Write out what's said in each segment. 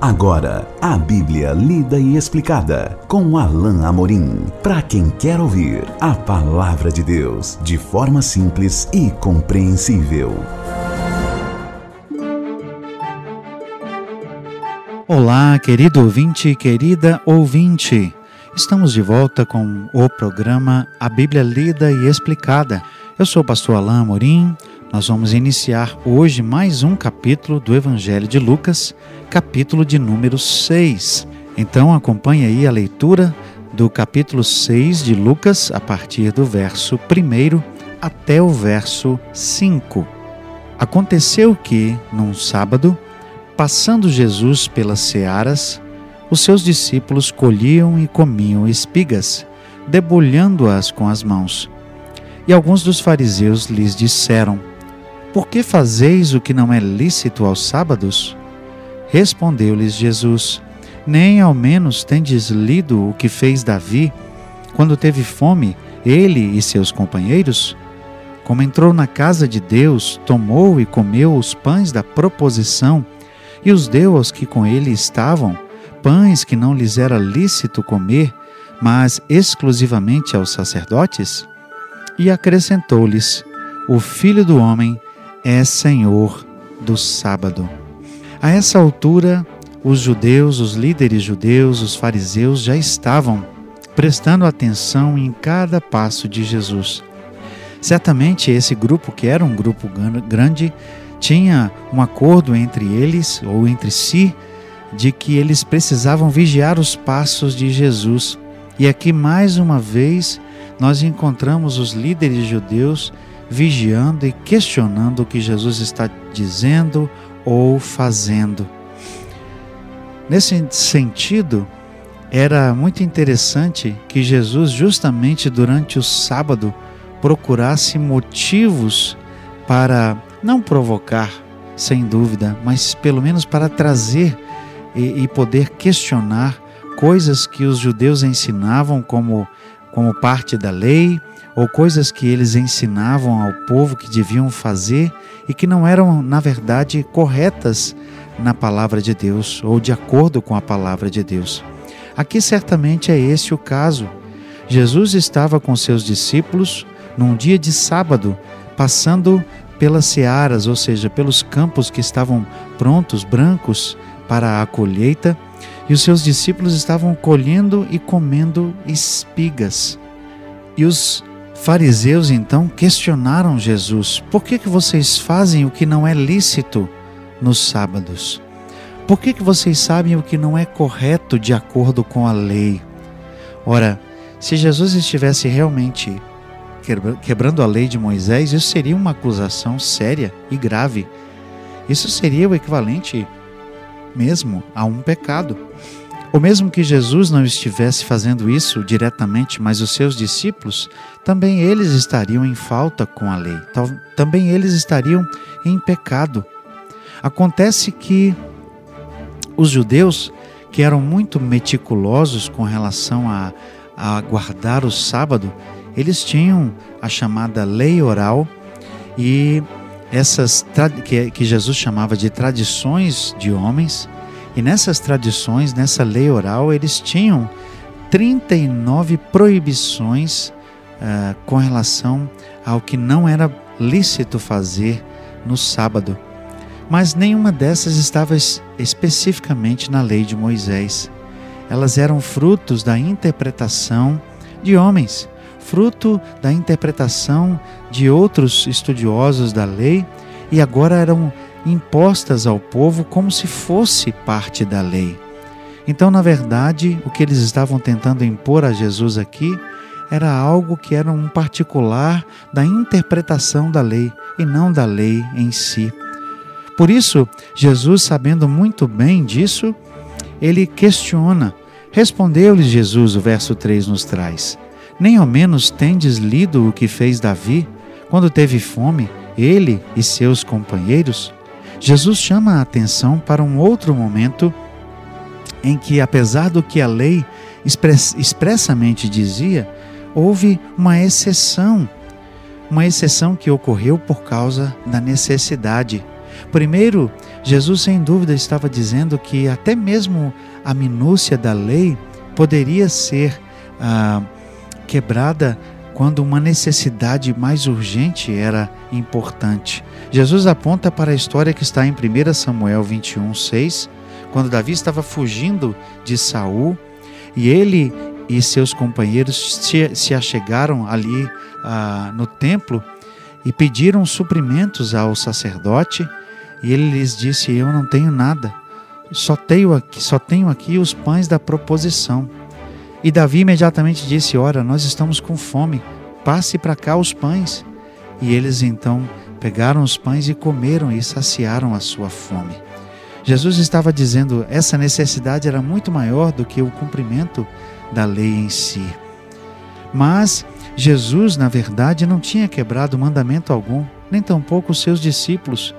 Agora, a Bíblia lida e explicada com Alain Amorim. Para quem quer ouvir a palavra de Deus de forma simples e compreensível. Olá, querido ouvinte, querida ouvinte. Estamos de volta com o programa A Bíblia Lida e Explicada. Eu sou o pastor Alain Amorim. Nós vamos iniciar hoje mais um capítulo do Evangelho de Lucas, capítulo de número 6. Então acompanhe aí a leitura do capítulo 6 de Lucas, a partir do verso 1 até o verso 5. Aconteceu que, num sábado, passando Jesus pelas searas, os seus discípulos colhiam e comiam espigas, debulhando-as com as mãos. E alguns dos fariseus lhes disseram: por que fazeis o que não é lícito aos sábados? Respondeu-lhes Jesus: Nem ao menos tendes lido o que fez Davi quando teve fome, ele e seus companheiros? Como entrou na casa de Deus, tomou e comeu os pães da proposição e os deu aos que com ele estavam, pães que não lhes era lícito comer, mas exclusivamente aos sacerdotes? E acrescentou-lhes: O filho do homem é Senhor do sábado. A essa altura, os judeus, os líderes judeus, os fariseus já estavam prestando atenção em cada passo de Jesus. Certamente esse grupo, que era um grupo grande, tinha um acordo entre eles ou entre si de que eles precisavam vigiar os passos de Jesus. E aqui mais uma vez nós encontramos os líderes judeus vigiando e questionando o que Jesus está dizendo ou fazendo. Nesse sentido, era muito interessante que Jesus, justamente durante o sábado, procurasse motivos para não provocar, sem dúvida, mas pelo menos para trazer e, e poder questionar coisas que os judeus ensinavam como, como parte da lei ou coisas que eles ensinavam ao povo que deviam fazer e que não eram, na verdade, corretas na palavra de Deus ou de acordo com a palavra de Deus. Aqui certamente é esse o caso. Jesus estava com seus discípulos num dia de sábado, passando pelas searas, ou seja, pelos campos que estavam prontos, brancos, para a colheita, e os seus discípulos estavam colhendo e comendo espigas. E os Fariseus então questionaram Jesus: Por que, que vocês fazem o que não é lícito nos sábados? Por que, que vocês sabem o que não é correto de acordo com a lei? Ora, se Jesus estivesse realmente quebrando a lei de Moisés, isso seria uma acusação séria e grave. Isso seria o equivalente mesmo a um pecado. Ou mesmo que Jesus não estivesse fazendo isso diretamente, mas os seus discípulos, também eles estariam em falta com a lei, também eles estariam em pecado. Acontece que os judeus, que eram muito meticulosos com relação a, a guardar o sábado, eles tinham a chamada lei oral e essas que, Jesus chamava de tradições de homens e nessas tradições, nessa lei oral, eles tinham 39 proibições uh, com relação ao que não era lícito fazer no sábado. Mas nenhuma dessas estava especificamente na lei de Moisés. Elas eram frutos da interpretação de homens, fruto da interpretação de outros estudiosos da lei, e agora eram impostas ao povo como se fosse parte da lei. Então, na verdade, o que eles estavam tentando impor a Jesus aqui era algo que era um particular da interpretação da lei e não da lei em si. Por isso, Jesus, sabendo muito bem disso, ele questiona. Respondeu-lhe Jesus, o verso 3 nos traz: Nem ao menos tendes lido o que fez Davi quando teve fome, ele e seus companheiros? Jesus chama a atenção para um outro momento em que, apesar do que a lei expressamente dizia, houve uma exceção, uma exceção que ocorreu por causa da necessidade. Primeiro, Jesus, sem dúvida, estava dizendo que até mesmo a minúcia da lei poderia ser ah, quebrada quando uma necessidade mais urgente era importante. Jesus aponta para a história que está em 1 Samuel 21, 6, quando Davi estava fugindo de Saul e ele e seus companheiros se, achegaram ali ah, no templo e pediram suprimentos ao sacerdote e ele lhes disse: Eu não tenho nada, só tenho aqui, só tenho aqui os pães da proposição. E Davi imediatamente disse: Ora, nós estamos com fome, passe para cá os pães. E eles então pegaram os pães e comeram e saciaram a sua fome. Jesus estava dizendo: essa necessidade era muito maior do que o cumprimento da lei em si. Mas Jesus, na verdade, não tinha quebrado mandamento algum, nem tampouco os seus discípulos,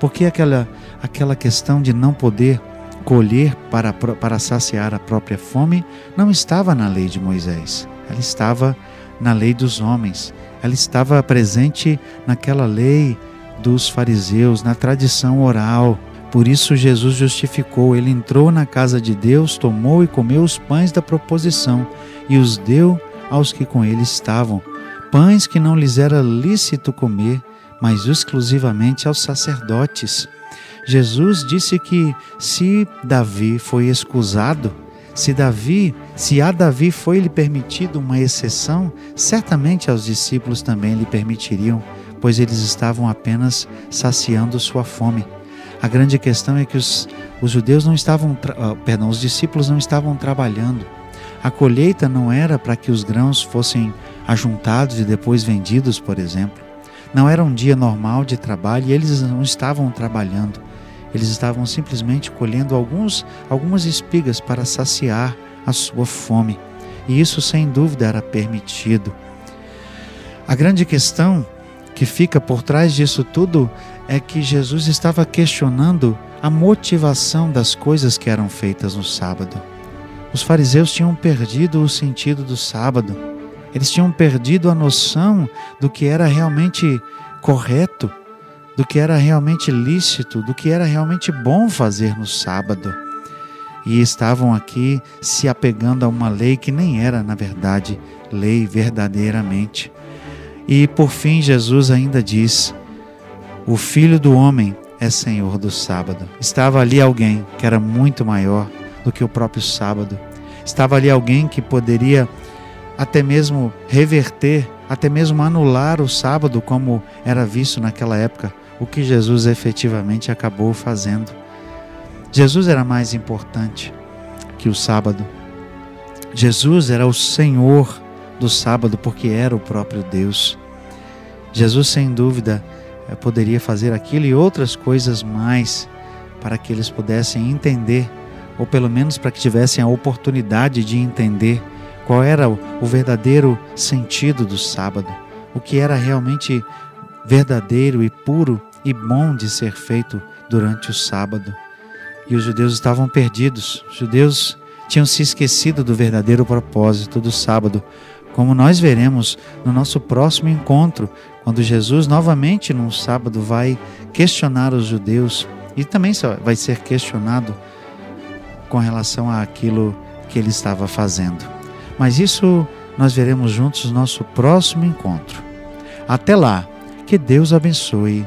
porque aquela, aquela questão de não poder colher para, para saciar a própria fome não estava na lei de Moisés, ela estava na lei dos homens, ela estava presente naquela lei dos fariseus, na tradição oral. Por isso Jesus justificou, ele entrou na casa de Deus, tomou e comeu os pães da proposição e os deu aos que com ele estavam, pães que não lhes era lícito comer, mas exclusivamente aos sacerdotes. Jesus disse que se Davi foi excusado, se Davi, se a Davi foi lhe permitido uma exceção, certamente aos discípulos também lhe permitiriam, pois eles estavam apenas saciando sua fome. A grande questão é que os, os judeus não estavam, uh, perdão, os discípulos não estavam trabalhando. A colheita não era para que os grãos fossem ajuntados e depois vendidos, por exemplo. Não era um dia normal de trabalho e eles não estavam trabalhando. Eles estavam simplesmente colhendo alguns, algumas espigas para saciar a sua fome. E isso, sem dúvida, era permitido. A grande questão que fica por trás disso tudo é que Jesus estava questionando a motivação das coisas que eram feitas no sábado. Os fariseus tinham perdido o sentido do sábado. Eles tinham perdido a noção do que era realmente correto do que era realmente lícito, do que era realmente bom fazer no sábado. E estavam aqui se apegando a uma lei que nem era, na verdade, lei verdadeiramente. E por fim, Jesus ainda diz: O filho do homem é senhor do sábado. Estava ali alguém que era muito maior do que o próprio sábado. Estava ali alguém que poderia até mesmo reverter, até mesmo anular o sábado, como era visto naquela época o que Jesus efetivamente acabou fazendo. Jesus era mais importante que o sábado. Jesus era o Senhor do sábado porque era o próprio Deus. Jesus, sem dúvida, eh, poderia fazer aquilo e outras coisas mais para que eles pudessem entender, ou pelo menos para que tivessem a oportunidade de entender qual era o verdadeiro sentido do sábado, o que era realmente verdadeiro e puro e bom de ser feito durante o sábado. E os judeus estavam perdidos. Os judeus tinham se esquecido do verdadeiro propósito do sábado, como nós veremos no nosso próximo encontro, quando Jesus novamente num sábado vai questionar os judeus e também vai ser questionado com relação àquilo que ele estava fazendo. Mas isso nós veremos juntos no nosso próximo encontro. Até lá, que Deus abençoe